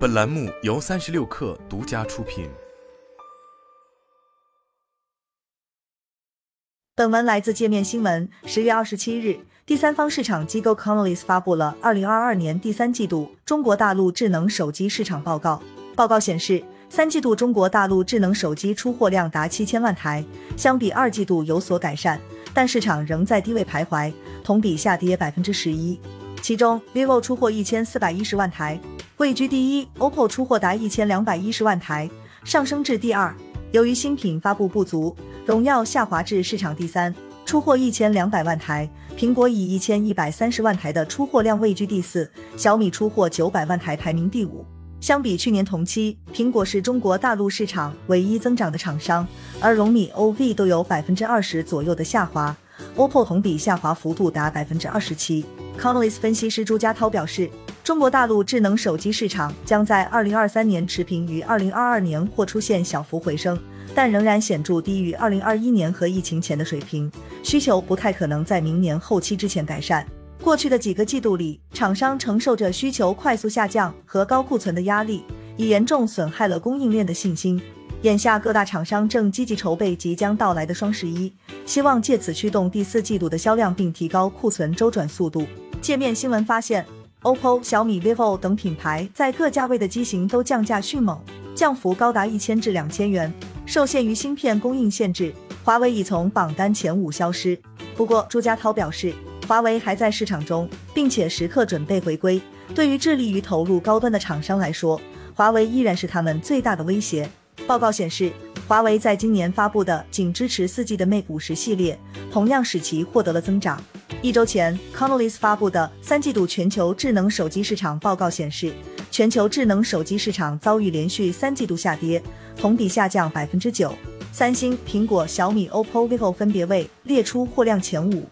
本栏目由三十六氪独家出品。本文来自界面新闻。十月二十七日，第三方市场机构 Canalys 发布了二零二二年第三季度中国大陆智能手机市场报告。报告显示，三季度中国大陆智能手机出货量达七千万台，相比二季度有所改善，但市场仍在低位徘徊，同比下跌百分之十一。其中，vivo 出货一千四百一十万台，位居第一；OPPO 出货达一千两百一十万台，上升至第二。由于新品发布不足，荣耀下滑至市场第三，出货一千两百万台；苹果以一千一百三十万台的出货量位居第四，小米出货九百万台排名第五。相比去年同期，苹果是中国大陆市场唯一增长的厂商，而荣米、OV 都有百分之二十左右的下滑，OPPO 同比下滑幅度达百分之二十七。Canalys 分析师朱家涛表示，中国大陆智能手机市场将在二零二三年持平于二零二二年或出现小幅回升，但仍然显著低于二零二一年和疫情前的水平，需求不太可能在明年后期之前改善。过去的几个季度里，厂商承受着需求快速下降和高库存的压力，已严重损害了供应链的信心。眼下，各大厂商正积极筹备即将到来的双十一，希望借此驱动第四季度的销量，并提高库存周转速度。界面新闻发现，OPPO、小米、vivo 等品牌在各价位的机型都降价迅猛，降幅高达一千至两千元。受限于芯片供应限制，华为已从榜单前五消失。不过，朱家涛表示，华为还在市场中，并且时刻准备回归。对于致力于投入高端的厂商来说，华为依然是他们最大的威胁。报告显示，华为在今年发布的仅支持四 G 的 Mate 五十系列，同样使其获得了增长。一周前，Canalys 发布的三季度全球智能手机市场报告显示，全球智能手机市场遭遇连续三季度下跌，同比下降百分之九。三星、苹果、小米、OPPO、vivo 分别位列出货量前五。